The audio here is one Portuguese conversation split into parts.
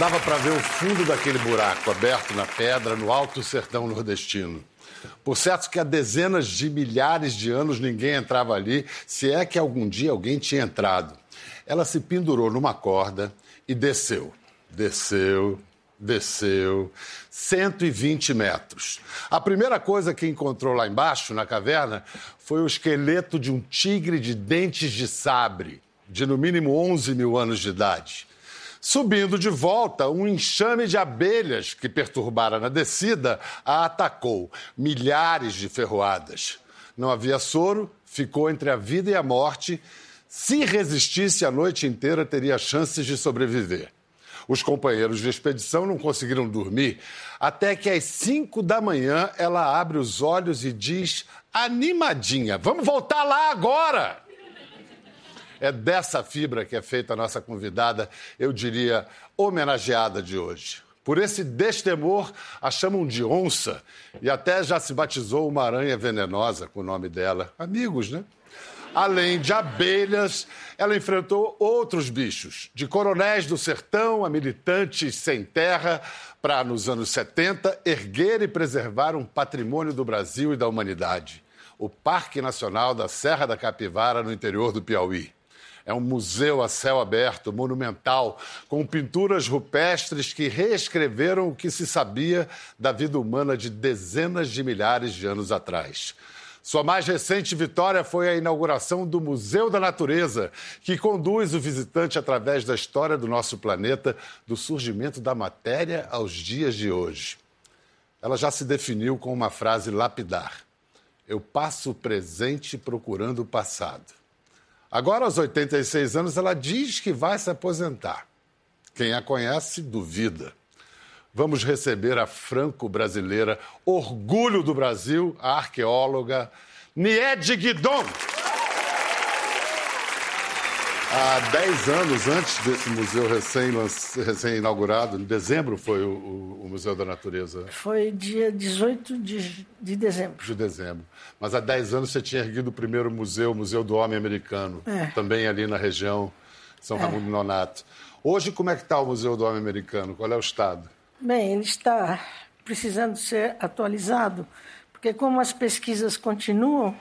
dava para ver o fundo daquele buraco aberto na pedra no alto sertão nordestino. Por certo que há dezenas de milhares de anos ninguém entrava ali, se é que algum dia alguém tinha entrado. Ela se pendurou numa corda e desceu. Desceu, desceu 120 metros. A primeira coisa que encontrou lá embaixo, na caverna, foi o esqueleto de um tigre de dentes de sabre, de no mínimo 11 mil anos de idade. Subindo de volta, um enxame de abelhas que perturbara na descida a atacou, milhares de ferroadas. Não havia soro, ficou entre a vida e a morte. Se resistisse a noite inteira, teria chances de sobreviver. Os companheiros de expedição não conseguiram dormir até que às cinco da manhã ela abre os olhos e diz, animadinha: Vamos voltar lá agora! É dessa fibra que é feita a nossa convidada, eu diria, homenageada de hoje. Por esse destemor, a chamam de onça e até já se batizou uma aranha venenosa com o nome dela. Amigos, né? Além de abelhas, ela enfrentou outros bichos, de coronéis do sertão a militantes sem terra, para, nos anos 70, erguer e preservar um patrimônio do Brasil e da humanidade: o Parque Nacional da Serra da Capivara, no interior do Piauí. É um museu a céu aberto, monumental, com pinturas rupestres que reescreveram o que se sabia da vida humana de dezenas de milhares de anos atrás. Sua mais recente vitória foi a inauguração do Museu da Natureza, que conduz o visitante através da história do nosso planeta, do surgimento da matéria aos dias de hoje. Ela já se definiu com uma frase lapidar: Eu passo o presente procurando o passado. Agora, aos 86 anos, ela diz que vai se aposentar. Quem a conhece, duvida. Vamos receber a franco-brasileira, orgulho do Brasil, a arqueóloga Niede Guidon. Há 10 anos antes desse museu recém-inaugurado, recém em dezembro foi o, o, Museu da Natureza. Foi dia 18 de, de dezembro. De dezembro. Mas há 10 anos você tinha erguido o primeiro museu, o Museu do Homem Americano, é. também ali na região São é. Raimundo Nonato. Hoje, como é que está o Museu do Homem Americano? Qual é o estado? Bem, ele está precisando ser atualizado, porque como as pesquisas continuam,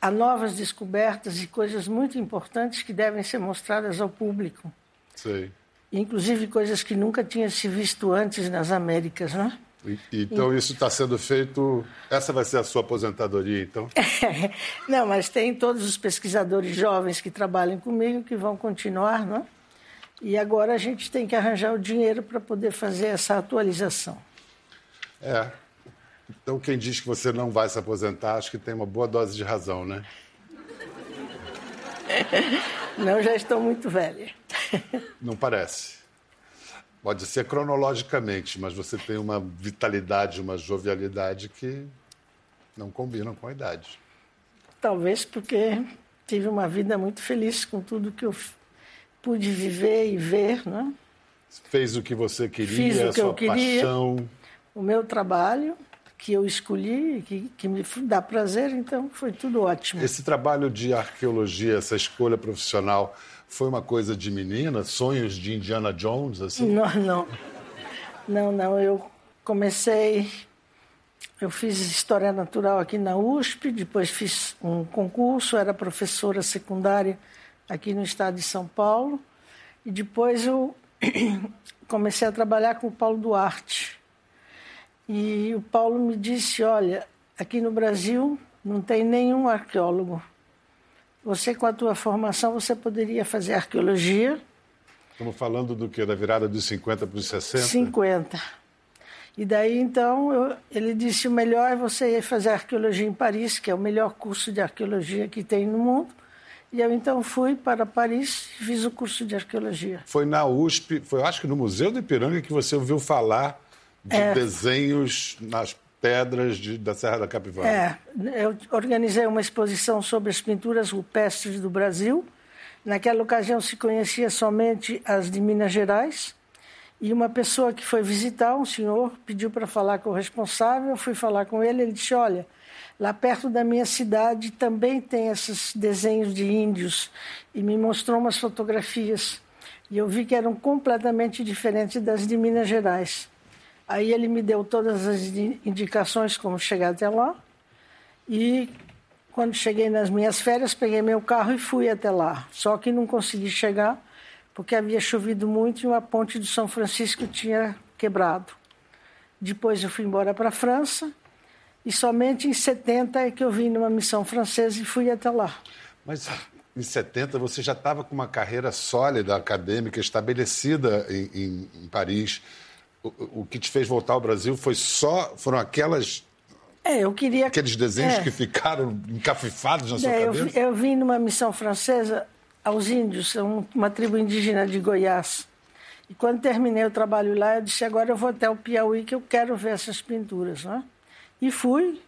há novas descobertas e coisas muito importantes que devem ser mostradas ao público. Sei. Inclusive coisas que nunca tinham se visto antes nas Américas, né? Então, isso está sendo feito. Essa vai ser a sua aposentadoria, então? Não, mas tem todos os pesquisadores jovens que trabalham comigo que vão continuar, não? E agora a gente tem que arranjar o dinheiro para poder fazer essa atualização. É. Então, quem diz que você não vai se aposentar, acho que tem uma boa dose de razão, né? Não, já estou muito velha. Não parece. Pode ser cronologicamente, mas você tem uma vitalidade, uma jovialidade que não combinam com a idade. Talvez porque tive uma vida muito feliz com tudo que eu pude viver e ver, né? Fez o que você queria, Fiz o que eu queria, paixão. O meu trabalho, que eu escolhi, que, que me dá prazer, então foi tudo ótimo. Esse trabalho de arqueologia, essa escolha profissional, foi uma coisa de menina? Sonhos de Indiana Jones, assim? Não, não. Não, não. Eu comecei... Eu fiz História Natural aqui na USP, depois fiz um concurso, era professora secundária aqui no estado de São Paulo. E depois eu comecei a trabalhar com o Paulo Duarte. E o Paulo me disse: Olha, aqui no Brasil não tem nenhum arqueólogo. Você, com a tua formação, você poderia fazer arqueologia. Estamos falando do que? Da virada dos 50 para os 60? 50. E daí, então, eu, ele disse: o melhor é você ir fazer arqueologia em Paris, que é o melhor curso de arqueologia que tem no mundo. E eu então fui para Paris e fiz o curso de arqueologia. Foi na USP, foi acho que no Museu do Ipiranga que você ouviu falar de é. desenhos nas pedras de, da Serra da Capivara. É, eu organizei uma exposição sobre as pinturas rupestres do Brasil. Naquela ocasião se conhecia somente as de Minas Gerais. E uma pessoa que foi visitar, um senhor, pediu para falar com o responsável. Eu fui falar com ele. Ele disse: Olha, Lá perto da minha cidade também tem esses desenhos de índios e me mostrou umas fotografias. E eu vi que eram completamente diferentes das de Minas Gerais. Aí ele me deu todas as indicações como chegar até lá. E quando cheguei nas minhas férias, peguei meu carro e fui até lá. Só que não consegui chegar porque havia chovido muito e a ponte do São Francisco tinha quebrado. Depois eu fui embora para a França e somente em 70 é que eu vim numa missão francesa e fui até lá. Mas em 70 você já estava com uma carreira sólida acadêmica estabelecida em, em, em Paris. O, o, que te fez voltar ao Brasil foi só foram aquelas é, eu queria aqueles desenhos é. que ficaram encafifados na sua é, cabeça. Eu, eu vim numa missão francesa aos índios, uma tribo indígena de Goiás. E quando terminei o trabalho lá, eu disse: agora eu vou até o Piauí que eu quero ver essas pinturas, né? E fui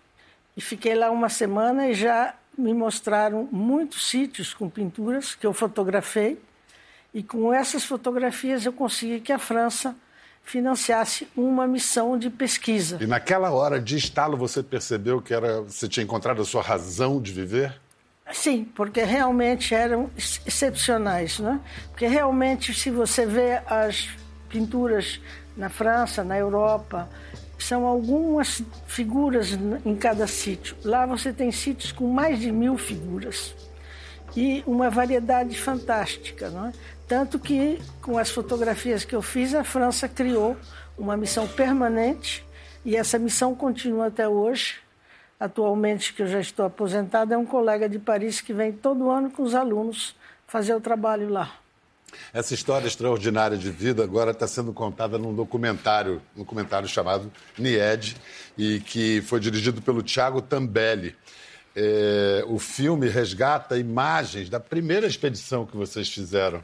e fiquei lá uma semana e já me mostraram muitos sítios com pinturas que eu fotografei. E com essas fotografias eu consegui que a França financiasse uma missão de pesquisa. E naquela hora de estalo você percebeu que era você tinha encontrado a sua razão de viver? Sim, porque realmente eram excepcionais, né? Porque realmente se você vê as pinturas na França, na Europa, são algumas figuras em cada sítio. Lá você tem sítios com mais de mil figuras e uma variedade fantástica. Não é? Tanto que, com as fotografias que eu fiz, a França criou uma missão permanente e essa missão continua até hoje. Atualmente, que eu já estou aposentado, é um colega de Paris que vem todo ano com os alunos fazer o trabalho lá. Essa história extraordinária de vida agora está sendo contada num documentário, um documentário chamado Nied, e que foi dirigido pelo Tiago Tambelli. É, o filme resgata imagens da primeira expedição que vocês fizeram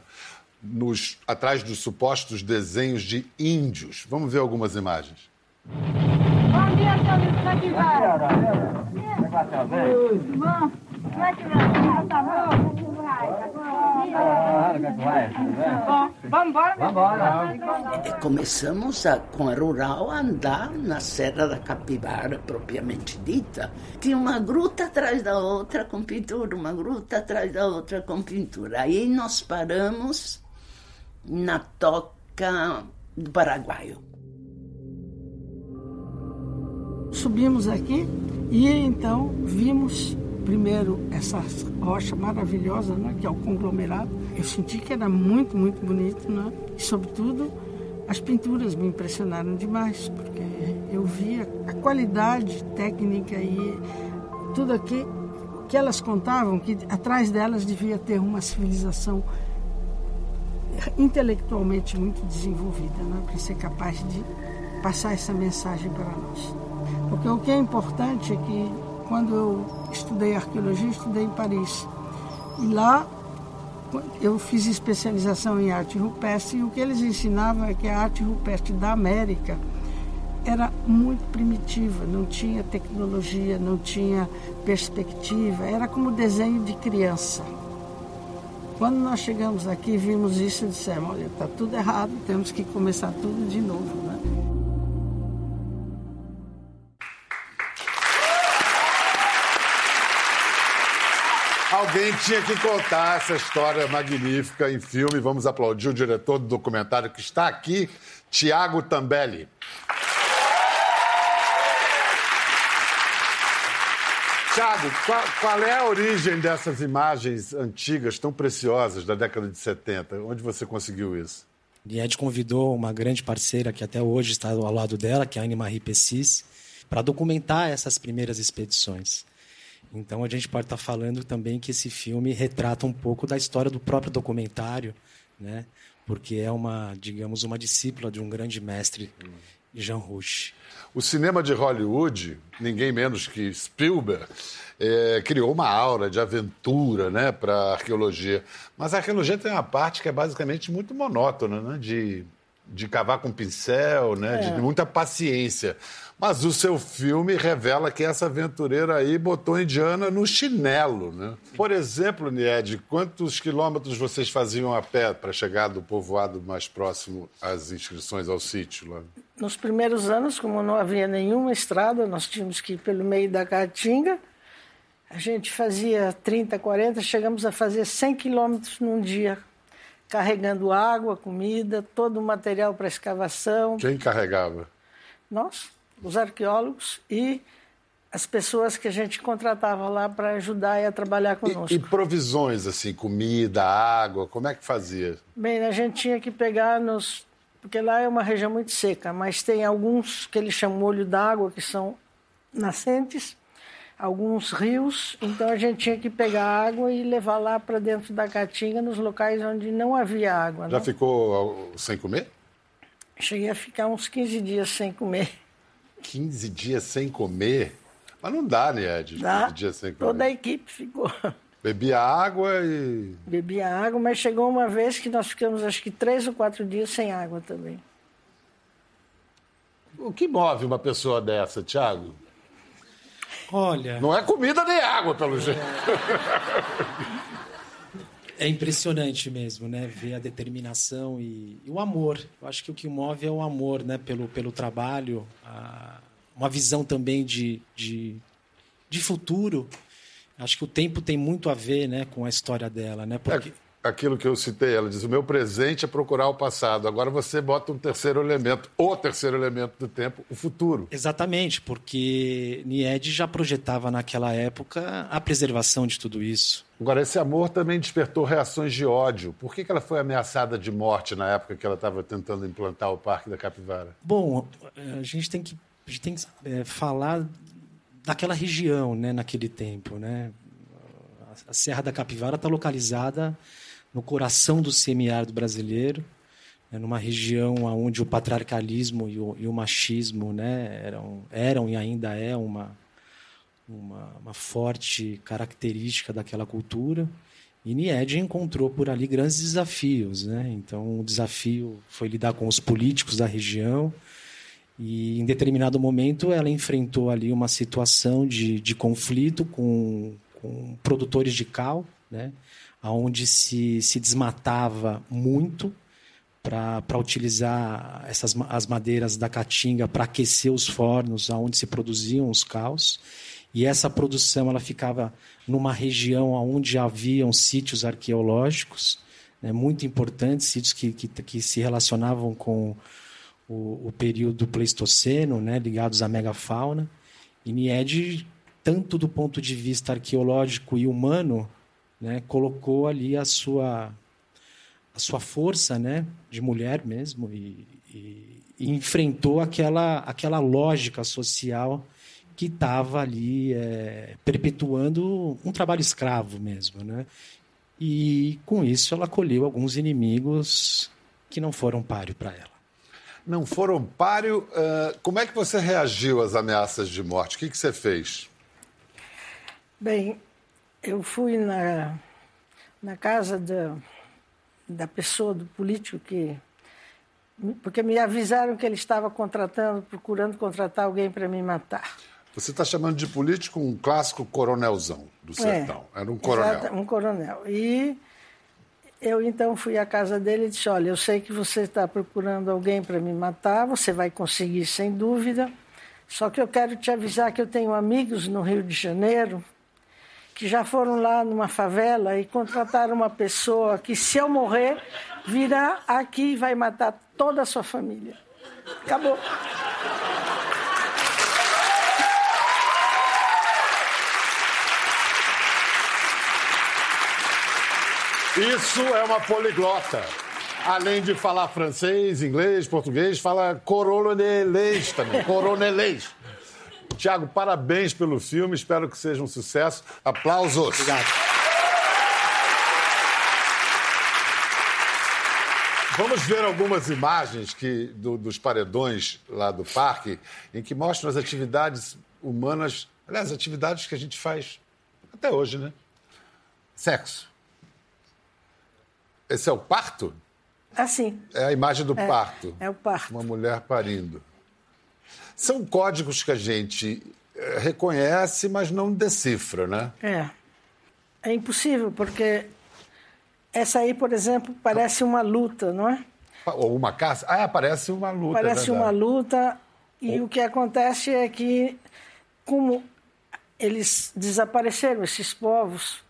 nos, atrás dos supostos desenhos de índios. Vamos ver algumas imagens. Bom dia, Capivara. Bom, como é que vai? Tá bom? Começamos a, com a rural a andar na Serra da Capivara, propriamente dita. Tinha uma gruta atrás da outra com pintura, uma gruta atrás da outra com pintura. Aí nós paramos na toca do Paraguaio. Subimos aqui e então vimos primeiro essa rocha maravilhosa, né, que é o conglomerado. Eu senti que era muito, muito bonito, né? E sobretudo as pinturas me impressionaram demais, porque eu via a qualidade técnica e tudo aqui que elas contavam que atrás delas devia ter uma civilização intelectualmente muito desenvolvida, né, para ser capaz de passar essa mensagem para nós. Porque o que é importante é que quando eu estudei arqueologia, estudei em Paris. E lá eu fiz especialização em arte rupestre e o que eles ensinavam é que a arte rupestre da América era muito primitiva, não tinha tecnologia, não tinha perspectiva, era como desenho de criança. Quando nós chegamos aqui, vimos isso e dissemos, olha, está tudo errado, temos que começar tudo de novo. Né? Alguém tinha que contar essa história magnífica em filme. Vamos aplaudir o diretor do documentário que está aqui, Tiago Tambelli. Tiago, qual, qual, é a origem dessas imagens antigas, tão preciosas, da década de 70? Onde você conseguiu isso? Ed convidou uma grande parceira que até hoje está ao lado dela, que é a Anne-Marie Pessis, para documentar essas primeiras expedições. Então a gente pode estar falando também que esse filme retrata um pouco da história do próprio documentário, né? Porque é uma, digamos, uma discípula de um grande mestre, Jean Rouch. O cinema de Hollywood, ninguém menos que Spielberg, é, criou uma aura de aventura né, para a arqueologia. Mas a arqueologia tem uma parte que é basicamente muito monótona, né, de, de cavar com pincel, né, é. de muita paciência. Mas o seu filme revela que essa aventureira aí botou a indiana no chinelo, né? Por exemplo, Nied, quantos quilômetros vocês faziam a pé para chegar do povoado mais próximo às inscrições ao sítio lá? Nos primeiros anos, como não havia nenhuma estrada, nós tínhamos que ir pelo meio da Caatinga. A gente fazia 30, 40, chegamos a fazer 100 quilômetros num dia, carregando água, comida, todo o material para escavação. Quem carregava? Nós, os arqueólogos e as pessoas que a gente contratava lá para ajudar e a trabalhar conosco. E, e, provisões, assim, comida, água, como é que fazia? Bem, a gente tinha que pegar nos. Porque lá é uma região muito seca, mas tem alguns que eles chamam olho d'água, que são nascentes, alguns rios, então a gente tinha que pegar água e levar lá para dentro da caatinga, nos locais onde não havia água. Já não? ficou sem comer? Cheguei a ficar uns 15 dias sem comer. 15 dias sem comer? Mas não dá, né, Ed? 15 dias sem comer. Toda a equipe ficou. Bebia água e. Bebia água, mas chegou uma vez que nós ficamos acho que três ou quatro dias sem água também. O que move uma pessoa dessa, Tiago? Olha. Não é comida nem água, pelo jeito. É impressionante mesmo, né? Ver a determinação e, e, o amor. Eu acho que o que move é o amor, né? Pelo, pelo trabalho, a, uma visão também de, de, de futuro. Acho que o tempo tem muito a ver, né, com a história dela, né? Porque... É aquilo que eu citei, ela diz: o meu presente é procurar o passado. Agora você bota um terceiro elemento, o terceiro elemento do tempo, o futuro. Exatamente, porque Nied já projetava naquela época a preservação de tudo isso. Agora, esse amor também despertou reações de ódio. Por que, que ela foi ameaçada de morte na época que ela estava tentando implantar o Parque da Capivara? Bom, a gente tem que, a gente tem que é, falar daquela região, né, naquele tempo, né? A Serra da Capivara está localizada no coração do semiárido brasileiro, né, numa região onde o patriarcalismo e o, e o machismo né, eram, eram e ainda é uma, uma, uma, forte característica daquela cultura. E Nied encontrou por ali grandes desafios. Né? Então, o desafio foi lidar com os políticos da região. E, em determinado momento, ela enfrentou ali uma situação de, de conflito com, com produtores de cal, né? onde se, se desmatava muito para utilizar essas, as madeiras da caatinga para aquecer os fornos onde se produziam os caos. E essa produção ela ficava numa região onde haviam sítios arqueológicos né, muito importantes, sítios que, que, que se relacionavam com o, o, período Pleistoceno, né, ligados à megafauna. E Nied, tanto do ponto de vista arqueológico e humano, né, colocou ali a sua a sua força, né, de mulher mesmo e, e, e enfrentou aquela aquela lógica social que estava ali é, perpetuando um trabalho escravo mesmo, né? E com isso ela colheu alguns inimigos que não foram páreo para ela. Não foram páreo. Uh, como é que você reagiu às ameaças de morte? O que, que você fez? Bem, eu fui na, na casa da, da pessoa, do político que. Porque me avisaram que ele estava contratando, procurando contratar alguém para me matar. Você está chamando de político um clássico coronelzão do sertão. É, Era um coronel. Exato, um coronel. E eu então fui à casa dele e disse: Olha, eu sei que você está procurando alguém para me matar, você vai conseguir sem dúvida. Só que eu quero te avisar que eu tenho amigos no Rio de Janeiro que já foram lá numa favela e contrataram uma pessoa que, se eu morrer, virá aqui e vai matar toda a sua família. Acabou. Isso é uma poliglota. Além de falar francês, inglês, português, fala coronelês também, coronelês. Tiago, parabéns pelo filme, espero que seja um sucesso. Aplausos. Obrigado. Vamos ver algumas imagens que, do, dos paredões lá do parque, em que mostram as atividades humanas, aliás, atividades que a gente faz até hoje, né? Sexo. Esse é o parto? Assim. É a imagem do é, parto. É o parto. Uma mulher parindo. São códigos que a gente eh, reconhece, mas não decifra, né? É. É impossível, porque essa aí, por exemplo, parece uma luta, não é? Ou uma caça? Ah, parece uma luta. É parece é uma luta, e Ou... o que acontece é que, como eles desapareceram, esses povos,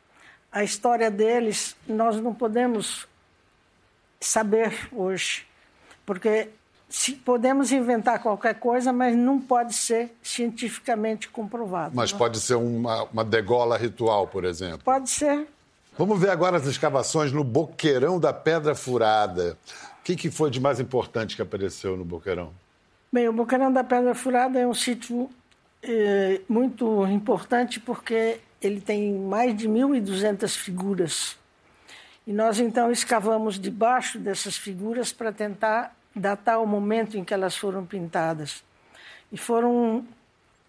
a história deles, nós não podemos saber hoje. Porque se podemos inventar qualquer coisa, mas não pode ser cientificamente comprovado. Mas né? pode ser uma, uma degola ritual, por exemplo. Pode ser. Vamos ver agora as escavações no Boqueirão da Pedra Furada. O que, que foi de mais importante que apareceu no Boqueirão? Bem, o Boqueirão da Pedra Furada é um sítio eh, muito importante porque ele tem mais de 1.200 figuras. E nós então escavamos debaixo dessas figuras para tentar datar o momento em que elas foram pintadas. E foram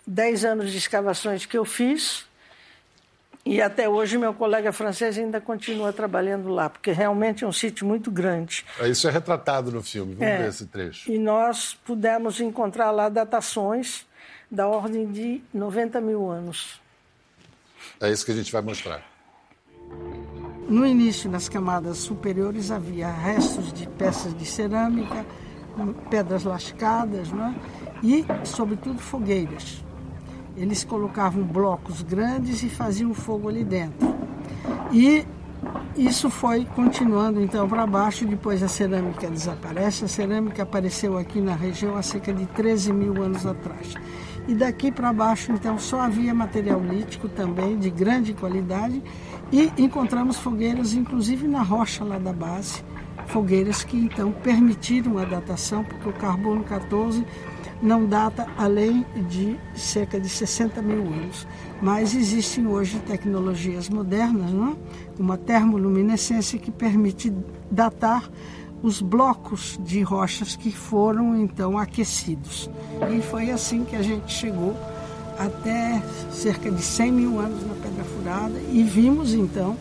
10 anos de escavações que eu fiz. E até hoje meu colega francês ainda continua trabalhando lá, porque realmente é um sítio muito grande. Isso é retratado no filme, vamos é, ver esse trecho. E nós pudemos encontrar lá datações da ordem de 90 mil anos. É isso que a gente vai mostrar. No início, nas camadas superiores, havia restos de peças de cerâmica, pedras lascadas é? e, sobretudo, fogueiras. Eles colocavam blocos grandes e faziam fogo ali dentro. E isso foi continuando então para baixo, depois a cerâmica desaparece. A cerâmica apareceu aqui na região há cerca de 13 mil anos atrás. E daqui para baixo, então, só havia material lítico também de grande qualidade e encontramos fogueiras, inclusive na rocha lá da base, fogueiras que então permitiram a datação, porque o carbono 14 não data além de cerca de 60 mil anos. Mas existem hoje tecnologias modernas, não é? uma termoluminescência que permite datar os blocos de rochas que foram então aquecidos. E foi assim que a gente chegou até cerca de 100 mil anos na Pedra Furada e vimos então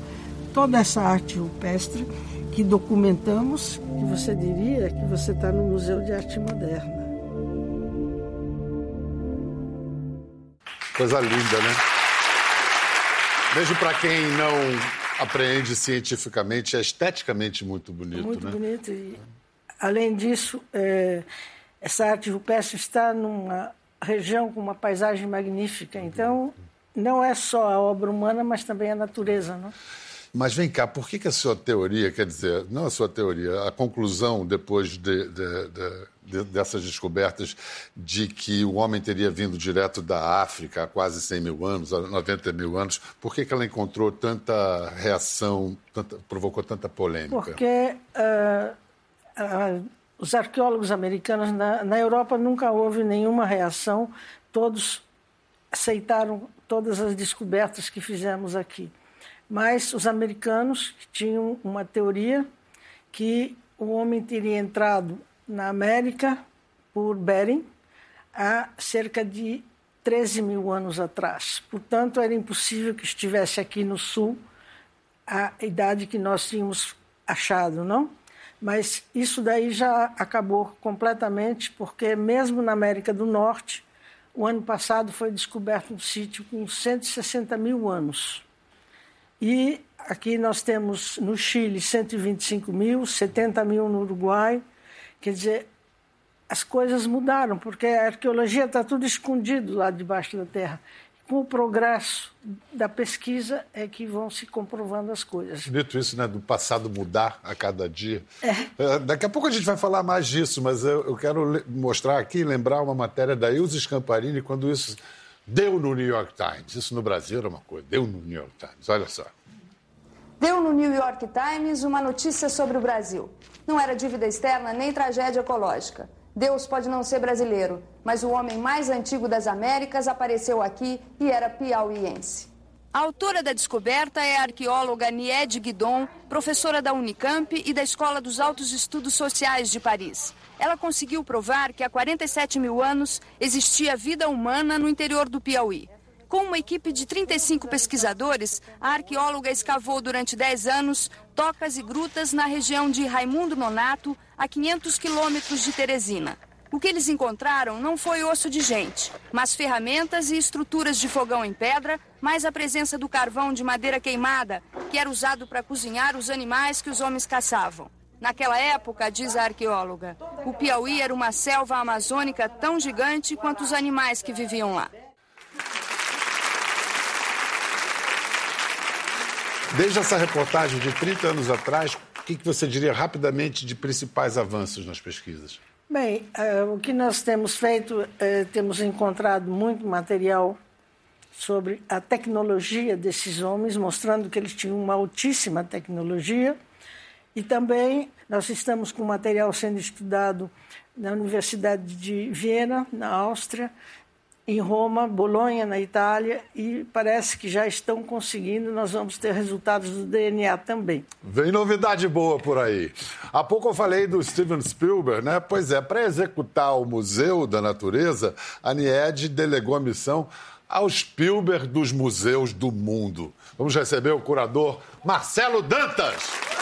toda essa arte rupestre que documentamos, que você diria que você está no Museu de Arte Moderna. Coisa linda, né? Mesmo para quem não apreende cientificamente, é esteticamente muito bonito, muito né? Muito bonito. E, além disso, é, essa arte rupestre está numa região com uma paisagem magnífica. Então, não é só a obra humana, mas também a natureza. Não? Mas vem cá, por que, que a sua teoria, quer dizer, não a sua teoria, a conclusão depois de, de, de, dessas descobertas de que o homem teria vindo direto da África há quase 100 mil anos, há 90 mil anos, por que, que ela encontrou tanta reação, tanta, provocou tanta polêmica? Porque uh, uh, os arqueólogos americanos na, na Europa nunca houve nenhuma reação, todos aceitaram todas as descobertas que fizemos aqui. Mas os americanos tinham uma teoria que o homem teria entrado na América por Bering há cerca de 13 mil anos atrás. Portanto, era impossível que estivesse aqui no sul a idade que nós tínhamos achado, não? Mas isso daí já acabou completamente, porque mesmo na América do Norte, o ano passado foi descoberto um sítio com 160 mil anos. E aqui nós temos no Chile 125 mil, 70 mil no Uruguai. Quer dizer, as coisas mudaram, porque a arqueologia está tudo escondido lá debaixo da terra com o progresso da pesquisa é que vão se comprovando as coisas. Dito isso, né, do passado mudar a cada dia. É. é. Daqui a pouco a gente vai falar mais disso, mas eu, eu quero mostrar aqui, lembrar uma matéria da Ilse Scamparini, quando isso deu no New York Times. Isso no Brasil era uma coisa, deu no New York Times, olha só. Deu no New York Times uma notícia sobre o Brasil. Não era dívida externa nem tragédia ecológica. Deus pode não ser brasileiro, mas o homem mais antigo das Américas apareceu aqui e era piauiense. A autora da descoberta é a arqueóloga Nied Guidon, professora da Unicamp e da Escola dos Altos Estudos Sociais de Paris. Ela conseguiu provar que há 47 mil anos existia vida humana no interior do Piauí. Com uma equipe de 35 pesquisadores, a arqueóloga escavou durante 10 anos tocas e grutas na região de Raimundo Nonato, a 500 quilômetros de Teresina. O que eles encontraram não foi osso de gente, mas ferramentas e estruturas de fogão em pedra, mais a presença do carvão de madeira queimada, que era usado para cozinhar os animais que os homens caçavam. Naquela época, diz a arqueóloga, o Piauí era uma selva amazônica tão gigante quanto os animais que viviam lá. Desde essa reportagem de 30 anos atrás, que, que você diria rapidamente de principais avanços nas pesquisas? Bem, uh, o que nós temos feito, uh, temos encontrado muito material sobre a tecnologia desses homens, mostrando que eles tinham uma altíssima tecnologia. E também nós estamos com material sendo estudado na Universidade de Viena, na Áustria, em Roma, Bolonha, na Itália, e parece que já estão conseguindo. Nós vamos ter resultados do DNA também. Vem novidade boa por aí. Há pouco eu falei do Steven Spielberg, né? Pois é, para executar o Museu da Natureza, a NIED delegou a missão ao Spielberg dos museus do mundo. Vamos receber o curador Marcelo Dantas.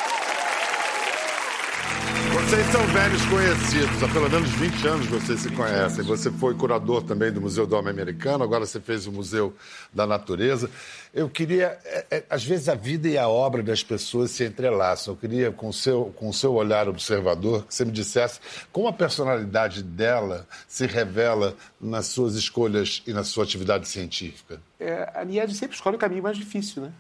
Vocês são velhos conhecidos, há pelo menos 20 anos vocês se conhecem. Você foi curador também do Museu do Homem Americano, agora você fez o Museu da Natureza. Eu queria, é, é, às vezes a vida e a obra das pessoas se entrelaçam. Eu queria, com seu, o seu olhar observador, que você me dissesse como a personalidade dela se revela nas suas escolhas e na sua atividade científica. É, a Nied sempre escolhe o caminho mais difícil, né?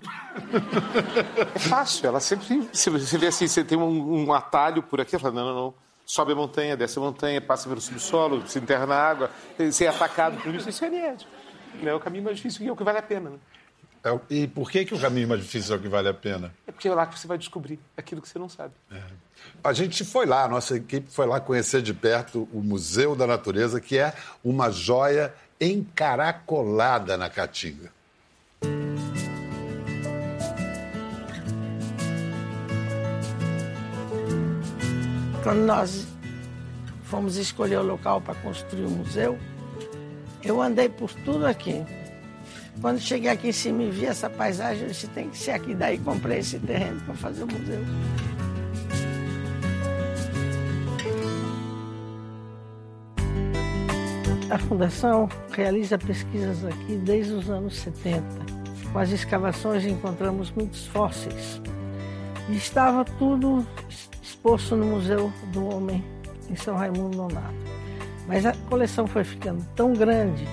é fácil, ela sempre. Se você vê assim, você tem um, um atalho por aqui, ela fala, não, não, não. Sobe a montanha, desce a montanha, passa pelo subsolo, se enterra na água, ser atacado por isso, isso é Nied. É o caminho mais difícil e é o que vale a pena. Né? É, e por que, que o caminho mais difícil é o que vale a pena? É porque é lá que você vai descobrir aquilo que você não sabe. É. A gente foi lá, a nossa equipe foi lá conhecer de perto o Museu da Natureza, que é uma joia encaracolada na Caatinga. Quando nós fomos escolher o local para construir o museu, eu andei por tudo aqui. Quando cheguei aqui em cima e vi essa paisagem, eu disse, tem que ser aqui. Daí comprei esse terreno para fazer o museu. A Fundação realiza pesquisas aqui desde os anos 70. Com as escavações encontramos muitos fósseis. E estava tudo exposto no Museu do Homem, em São Raimundo Nonato. Mas a coleção foi ficando tão grande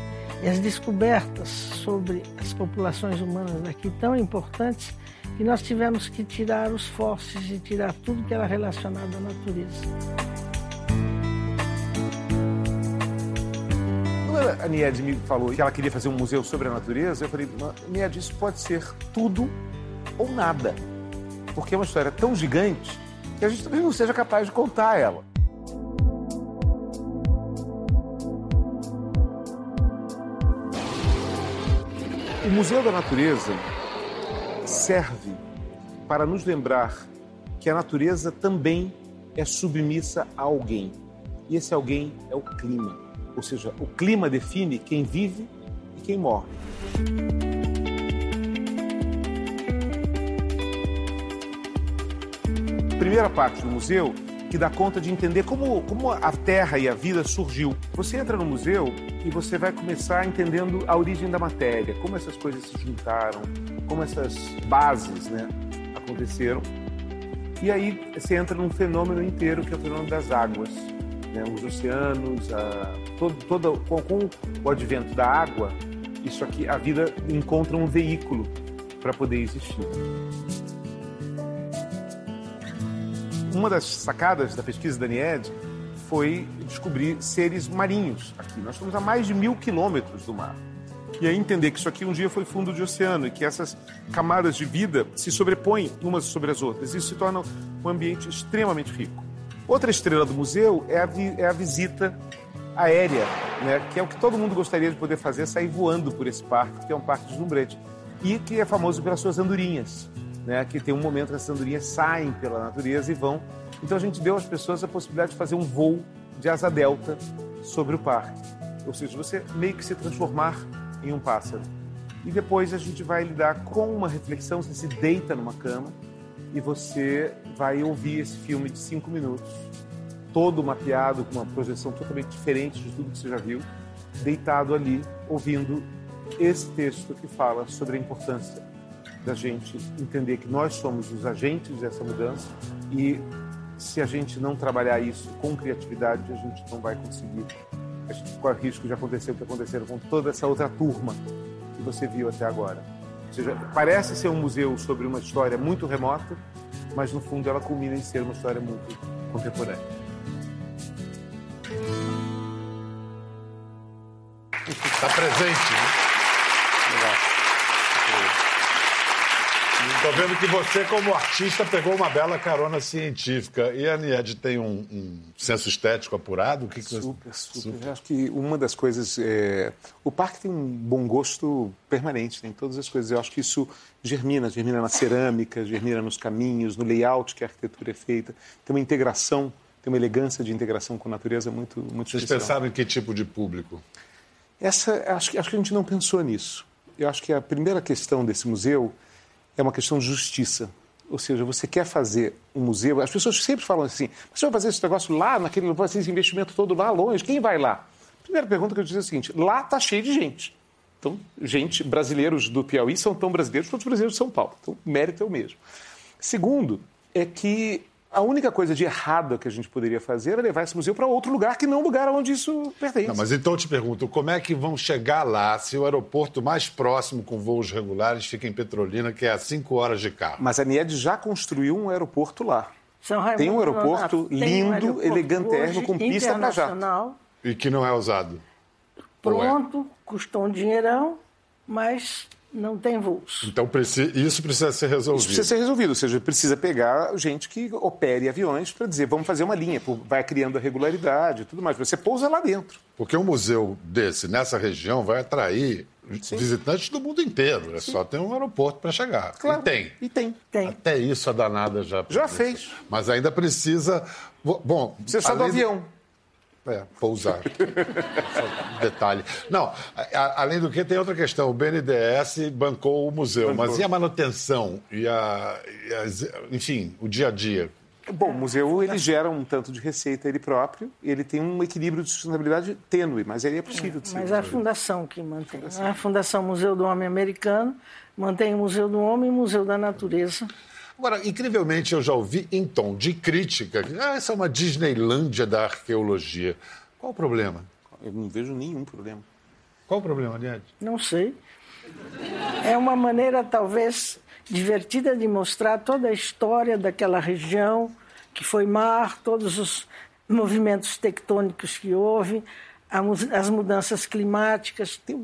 e as descobertas sobre as populações humanas aqui tão importantes que nós tivemos que tirar os fósseis e tirar tudo que era relacionado à natureza. Quando a Nied me falou que ela queria fazer um museu sobre a natureza, eu falei, Nied, isso pode ser tudo ou nada. Porque é uma história tão gigante que a gente talvez não seja capaz de contar ela. O Museu da Natureza serve para nos lembrar que a natureza também é submissa a alguém. E esse alguém é o clima. Ou seja, o clima define quem vive e quem morre. Primeira parte do museu que dá conta de entender como, como a Terra e a vida surgiu. Você entra no museu e você vai começar entendendo a origem da matéria, como essas coisas se juntaram, como essas bases né, aconteceram. E aí você entra num fenômeno inteiro que é o fenômeno das águas né, os oceanos, a, todo, todo, com, com o advento da água, isso aqui, a vida encontra um veículo para poder existir. Uma das sacadas da pesquisa da NIED foi descobrir seres marinhos aqui. Nós estamos a mais de mil quilômetros do mar. E aí entender que isso aqui um dia foi fundo de oceano e que essas camadas de vida se sobrepõem umas sobre as outras. Isso se torna um ambiente extremamente rico. Outra estrela do museu é a, é a visita aérea, né? que é o que todo mundo gostaria de poder fazer, sair voando por esse parque, que é um parque deslumbrante. E que é famoso pelas suas andorinhas, né? que tem um momento que as andorinhas saem pela natureza e vão. Então a gente deu às pessoas a possibilidade de fazer um voo de asa delta sobre o parque. Ou seja, você meio que se transformar em um pássaro. E depois a gente vai lidar com uma reflexão, você se deita numa cama e você vai ouvir esse filme de cinco minutos, todo mapeado, com uma projeção totalmente diferente de tudo que você já viu, deitado ali, ouvindo esse texto que fala sobre a importância da gente entender que nós somos os agentes dessa mudança e se a gente não trabalhar isso com criatividade, a gente não vai conseguir. A gente corre risco de acontecer o que aconteceu com toda essa outra turma que você viu até agora. Ou seja, parece ser um museu sobre uma história muito remota, mas no fundo ela culmina em ser uma história muito contemporânea. Está presente, né? Estou vendo que você, como artista, pegou uma bela carona científica. E a Nied tem um, um, senso estético apurado? O que, que super, você... super, super. Acho que uma das coisas. É... O parque tem um bom gosto permanente, tem todas as coisas. Eu acho que isso germina, germina na cerâmica, germina nos caminhos, no layout que a arquitetura é feita. Tem uma integração, tem uma elegância de integração com a natureza muito, muito Vocês especial. pensaram em que tipo de público? Essa, acho, acho que a gente não pensou nisso. Eu acho que a primeira questão desse museu é uma questão de justiça. Ou seja, você quer fazer um museu. As pessoas sempre falam assim: mas você vai fazer esse negócio lá, naquele, vai fazer esse investimento todo lá longe? Quem vai lá? Primeira pergunta que eu dizer é a seguinte: lá está cheio de gente. Então, gente, brasileiros do Piauí são tão brasileiros quanto os brasileiros de São Paulo. Então, o mérito é o mesmo. Segundo, é que a única coisa de errada que a gente poderia fazer era levar esse museu para outro lugar que não o lugar onde isso pertence. Não, mas então eu te pergunto, como é que vão chegar lá se o aeroporto mais próximo com voos regulares fica em Petrolina, que é a cinco horas de carro? Mas a NIED já construiu um aeroporto lá. São Raimundo tem um aeroporto tem um lindo, aeroporto elegantérrimo, com pista para jato. internacional, E que não é usado? É? Pronto, custou um dinheirão, mas não tem voos. Então isso precisa ser resolvido. Isso precisa ser resolvido, ou seja, precisa pegar gente que opere aviões para dizer, vamos fazer uma linha, vai criando a regularidade e tudo mais. Você pousa lá dentro. Porque um museu desse, nessa região, vai atrair visitantes do mundo inteiro. É só ter um aeroporto para chegar. Claro. E tem. E tem. Tem. Até isso a danada já Já fez. Mas ainda precisa. Bom, Precisa só do avião. É, pousar. Só um detalhe. Não, a- a- além do que, tem outra questão. O BNDES bancou o museu, Bancou. mas e a manutenção? E a, e as- enfim, o dia a dia? Bom, o museu ele gera um tanto de receita ele próprio, ele tem um equilíbrio de sustentabilidade tênue, mas ele é possível de ser. Mas é a fundação que mantém. A Fundação Museu do Homem Americano mantém o Museu do Homem e o Museu da Natureza. Agora, incrivelmente, eu já ouvi em tom de crítica que ah, essa é uma Disneylândia da arqueologia. Qual o problema? Eu não vejo nenhum problema. Qual o problema, Nied? Não sei. É uma maneira, talvez, divertida de mostrar toda a história daquela região, que foi mar, todos os movimentos tectônicos que houve, as mudanças climáticas, tem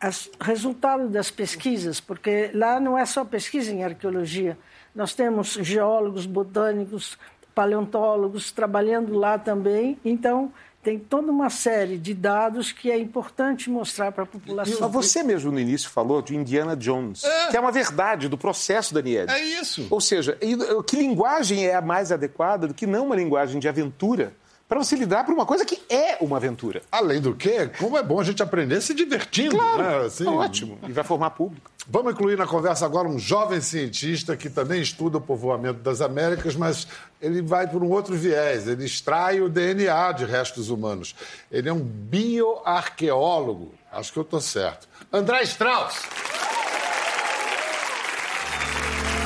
todos os resultados das pesquisas, porque lá não é só pesquisa em arqueologia. Nós temos geólogos, botânicos, paleontólogos trabalhando lá também. Então, tem toda uma série de dados que é importante mostrar para a população. Mas você mesmo no início falou de Indiana Jones, que é uma verdade do processo da Nied. É isso. Ou seja, que linguagem é a mais adequada do que não uma linguagem de aventura para você lidar para uma coisa que é uma aventura? Além do que, como é bom a gente aprender se divertindo. né? Assim, Ótimo. E vai formar público. Vamos incluir na conversa agora um jovem cientista que também estuda o povoamento das Américas, mas ele vai por um outro viés. Ele extrai o DNA de restos humanos. Ele é um bioarqueólogo. Acho que eu estou certo. André Strauss.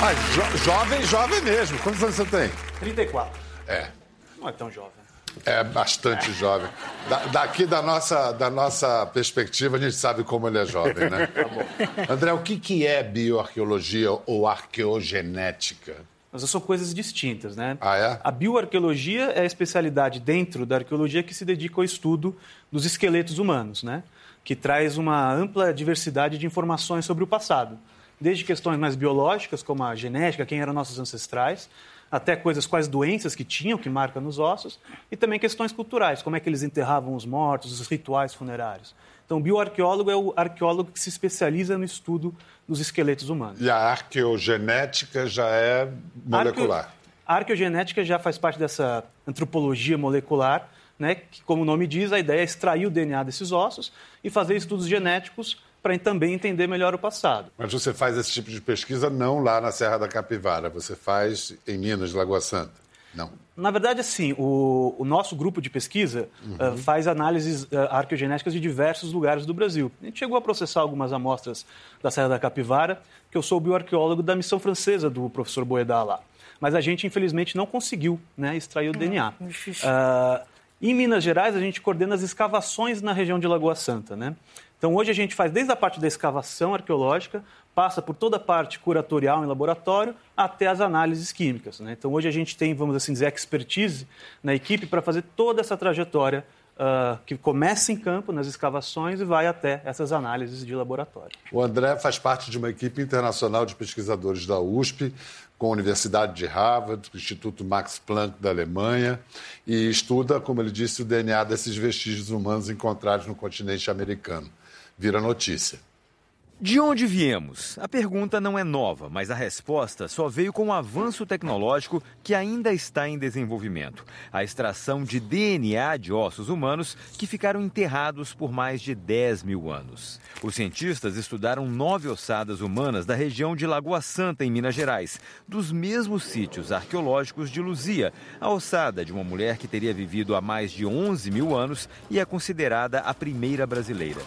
Ah, jo- jovem, jovem mesmo. Quantos anos você tem? 34. É. Não é tão jovem. É bastante jovem. Da- daqui da nossa, da nossa perspectiva, a gente sabe como ele é jovem, né? André, o que, que é bioarqueologia ou arqueogenética? Mas são coisas distintas, né? Ah, é? A bioarqueologia é a especialidade dentro da arqueologia que se dedica ao estudo dos esqueletos humanos, né? Que traz uma ampla diversidade de informações sobre o passado. Desde questões mais biológicas, como a genética, quem eram nossos ancestrais, até coisas quais doenças que tinham, que marcam nos ossos, e também questões culturais, como é que eles enterravam os mortos, os rituais funerários. Então, o bioarqueólogo é o arqueólogo que se especializa no estudo dos esqueletos humanos. E a arqueogenética já é molecular. Arqueo- A arqueogenética já faz parte dessa antropologia molecular, né, que, como o nome diz, a ideia é extrair o DNA desses ossos e fazer estudos genéticos para também entender melhor o passado. Mas você faz esse tipo de pesquisa não lá na Serra da Capivara, você faz em Minas, Lagoa Santa. Não. Na verdade, assim, o, o nosso grupo de pesquisa ah, faz análises ah, arqueogenéticas de diversos lugares do Brasil. A gente chegou a processar algumas amostras da Serra da Capivara, que eu sou o bioarqueólogo da missão francesa do professor Boedá lá. Mas a gente, infelizmente, não conseguiu né, extrair o DNA. difícil. Ah, em Minas Gerais, a gente coordena as escavações na região de Lagoa Santa, né? Então, hoje a gente faz desde a parte da escavação arqueológica, passa por toda a parte curatorial em laboratório até as análises químicas. Né? Então, hoje a gente tem, vamos assim dizer, expertise na equipe para fazer toda essa trajetória uh, que começa em campo, nas escavações, e vai até essas análises de laboratório. O André faz parte de uma equipe internacional de pesquisadores da USP, com a Universidade de Harvard, o Instituto Max Planck da Alemanha, e estuda, como ele disse, o DNA desses vestígios humanos encontrados no continente americano. Vira notícia. De onde viemos? A pergunta não é nova, mas a resposta só veio com o um avanço tecnológico que ainda está em desenvolvimento. A extração de DNA de ossos humanos que ficaram enterrados por mais de 10 mil anos. Os cientistas estudaram nove ossadas humanas da região de Lagoa Santa, em Minas Gerais, dos mesmos sítios arqueológicos de Luzia, a ossada de uma mulher que teria vivido há mais de 11 mil anos e é considerada a primeira brasileira.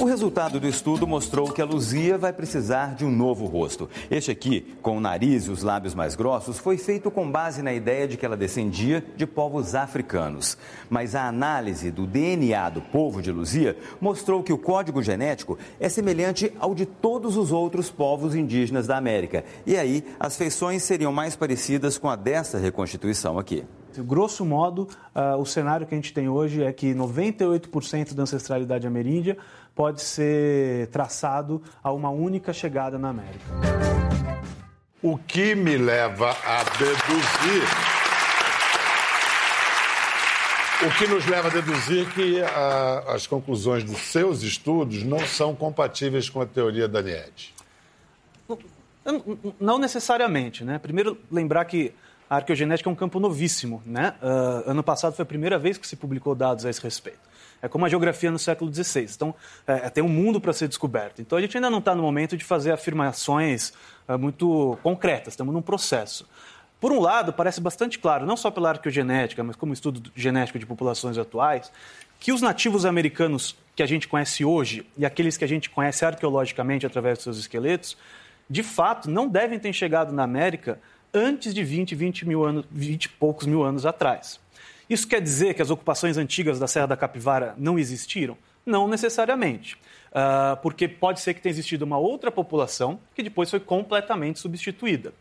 O resultado do estudo mostrou que a Luzia vai precisar de um novo rosto. Este aqui, com o nariz e os lábios mais grossos, foi feito com base na ideia de que ela descendia de povos africanos. Mas a análise do DNA do povo de Luzia mostrou que o código genético é semelhante ao de todos os outros povos indígenas da América. E aí, as feições seriam mais parecidas com a dessa reconstituição aqui. Grosso modo, uh, o cenário que a gente tem hoje é que 98% da ancestralidade ameríndia pode ser traçado a uma única chegada na América. O que me leva a deduzir. O que nos leva a deduzir que a, as conclusões dos seus estudos não são compatíveis com a teoria da NIED. Não necessariamente, né? Primeiro, lembrar que a arqueogenética é um campo novíssimo, né? Uh, ano passado foi a primeira vez que se publicou dados a esse respeito. É como a geografia no século XVI. Então, é, tem um mundo para ser descoberto. Então, a gente ainda não está no momento de fazer afirmações é, muito concretas, estamos num processo. Por um lado, parece bastante claro, não só pela arqueogenética, mas como estudo genético de populações atuais, que os nativos americanos que a gente conhece hoje e aqueles que a gente conhece arqueologicamente através dos seus esqueletos, de fato, não devem ter chegado na América antes de 20, 20 mil anos, 20 e poucos mil anos atrás. Isso quer dizer que as ocupações antigas da Serra da Capivara não existiram? Não necessariamente. Uh, porque pode ser que tenha existido uma outra população que depois foi completamente substituída.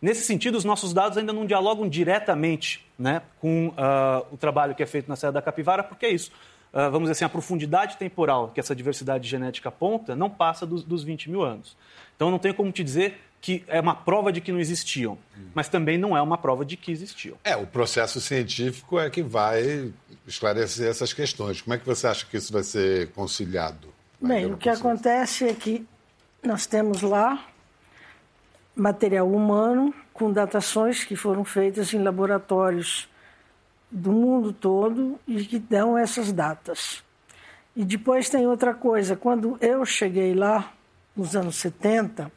Nesse sentido, os nossos dados ainda não dialogam diretamente né, com uh, o trabalho que é feito na Serra da Capivara, porque é isso. Uh, vamos dizer assim, a profundidade temporal que essa diversidade genética aponta não passa dos, dos 20 mil anos. Então, não tenho como te dizer que é uma prova de que não existiam, mas também não é uma prova de que existiam. É, o processo científico é que vai esclarecer essas questões. Como é que você acha que isso vai ser conciliado? Bem, o que acontece é que nós temos lá material humano com datações que foram feitas em laboratórios do mundo todo e que dão essas datas. E depois tem outra coisa, quando eu cheguei lá, nos anos 70,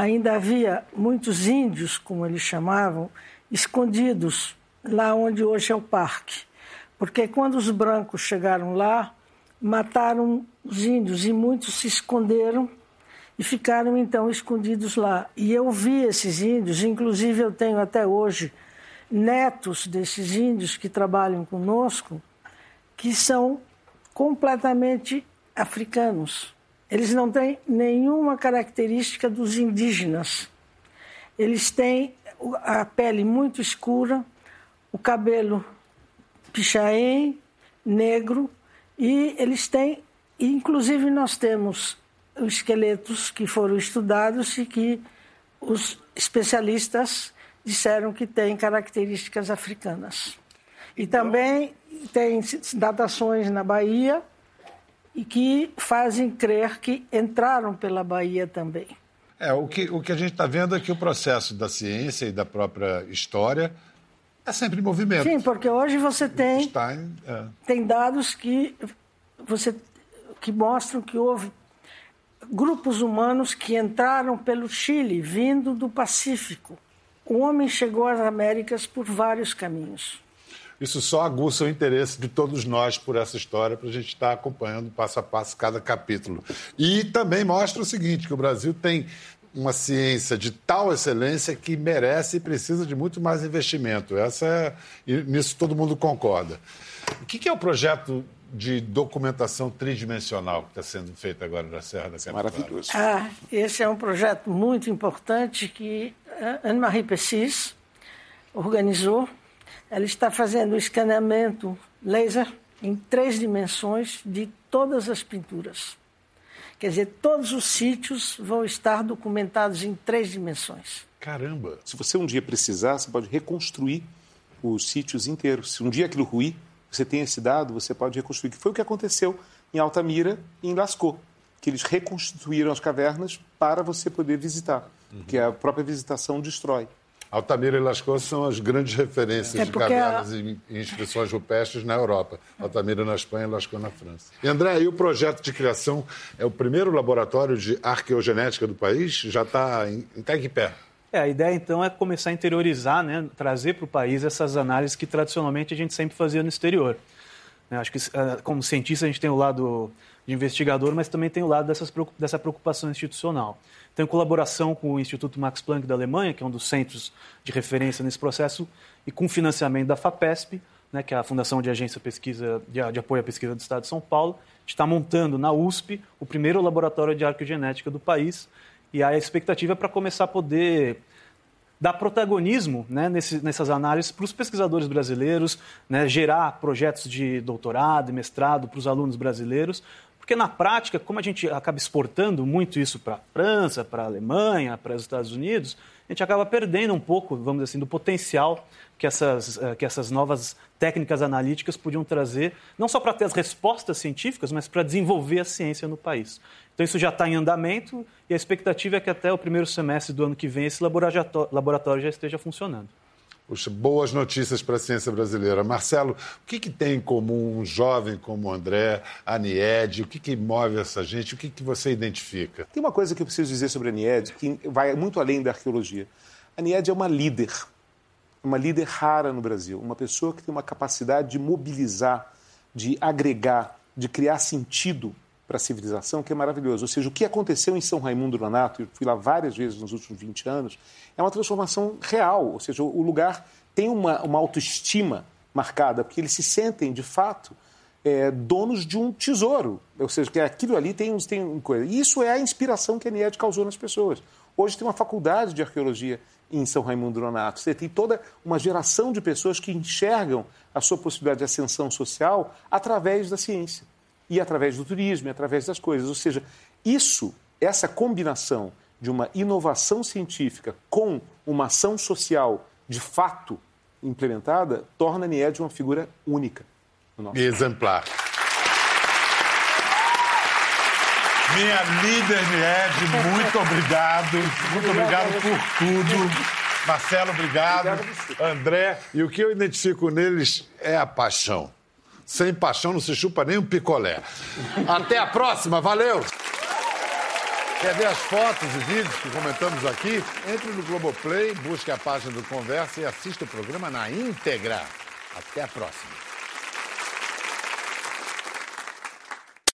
ainda havia muitos índios, como eles chamavam, escondidos lá onde hoje é o parque. Porque quando os brancos chegaram lá, mataram os índios e muitos se esconderam e ficaram então escondidos lá. E eu vi esses índios, inclusive eu tenho até hoje netos desses índios que trabalham conosco, que são completamente africanos. Eles não têm nenhuma característica dos indígenas. Eles têm a pele muito escura, o cabelo pichain, negro, e eles têm, inclusive nós temos esqueletos que foram estudados e que os especialistas disseram que têm características africanas. E também tem datações na Bahia, e que fazem crer que entraram pela Bahia também. É, o que, o que a gente está vendo é que o processo da ciência e da própria história é sempre em movimento. Sim, porque hoje você tem, Stein, é. tem dados que, você, que mostram que houve grupos humanos que entraram pelo Chile, vindo do Pacífico. O homem chegou às Américas por vários caminhos. Isso só aguça o interesse de todos nós por essa história, para a gente estar acompanhando passo a passo cada capítulo. E também mostra o seguinte: que o Brasil tem uma ciência de tal excelência que merece e precisa de muito mais investimento. Essa é, nisso todo mundo concorda. O que é o projeto de documentação tridimensional que está sendo feita agora na Serra da Capivara? Maravilhoso. Ah, esse é um projeto muito importante que a Anne-Marie Pessis organizou. Ela está fazendo o escaneamento laser em três dimensões de todas as pinturas. Quer dizer, todos os sítios vão estar documentados em três dimensões. Caramba! Se você um dia precisar, você pode reconstruir os sítios inteiros. Se um dia aquilo ruir, você tem esse dado, você pode reconstruir. Que foi o que aconteceu em Altamira e em Lascaux, que eles reconstituíram as cavernas para você poder visitar, uhum. que a própria visitação destrói. Altamira e Lascaux são as grandes referências é de cavernas a... e inscrições rupestres na Europa. Altamira na Espanha e Lascaux na França. E André, e o projeto de criação é o primeiro laboratório de arqueogenética do país? Já está em, tá em pé? É, a ideia então é começar a interiorizar, né, trazer para o país essas análises que tradicionalmente a gente sempre fazia no exterior. Acho que ah, como cientista a gente tem o lado de investigador, mas também tem o lado dessas, dessa preocupação institucional. Então, em colaboração com o Instituto Max Planck da Alemanha, que é um dos centros de referência nesse processo, e com financiamento da FAPESP, né, que é a Fundação de Agência Pesquisa, de, de Apoio à Pesquisa do Estado de São Paulo, está montando na USP o primeiro laboratório de arqueogenética do país, e a expectativa é para começar a poder dar protagonismo né, nesse, nessas análises para os pesquisadores brasileiros, né, gerar projetos de doutorado e mestrado para os alunos brasileiros, porque na prática, como a gente acaba exportando muito isso para a França, para a Alemanha, para os Estados Unidos, a gente acaba perdendo um pouco, vamos dizer assim, do potencial que essas, eh, que essas novas técnicas analíticas podiam trazer, não só para ter as respostas científicas, mas para desenvolver a ciência no país. Então, isso já está em andamento e a expectativa é que até o primeiro semestre do ano que vem esse laboratório já esteja funcionando. Boas notícias para a ciência brasileira. Marcelo, o que, que, tem em comum um jovem como André, a Nied? O que, que move essa gente? O que, que você identifica? Tem uma coisa que eu preciso dizer sobre a Nied que vai muito além da arqueologia. A Nied é uma líder, uma líder rara no Brasil, uma pessoa que tem uma capacidade de mobilizar, de agregar, de criar sentido para a civilização, que é maravilhoso. Ou seja, o que aconteceu em São Raimundo Nonato, eu fui lá várias vezes nos últimos 20 anos, é uma transformação real. Ou seja, o lugar tem uma, uma autoestima marcada, porque eles se sentem, de fato, é, donos de um tesouro. Ou seja, que aquilo ali tem, tem coisa. E isso é a inspiração que a NIED causou nas pessoas. Hoje tem uma faculdade de arqueologia em São Raimundo Nonato. Você tem toda uma geração de pessoas que enxergam a sua possibilidade de ascensão social através da ciência e através do turismo, e através das coisas. Ou seja, isso, essa combinação de uma inovação científica com uma ação social de fato implementada, torna a NIED uma figura única. Exemplar. Minha líder Nied, muito obrigado. Muito obrigado por tudo. Marcelo, obrigado. obrigado André, e o que eu identifico neles é a paixão. Sem paixão não se chupa nem um picolé. Até a próxima, valeu! Quer ver as fotos e vídeos que comentamos aqui? Entre no Globoplay, busque a página do Conversa e assista o programa na íntegra. Até a próxima.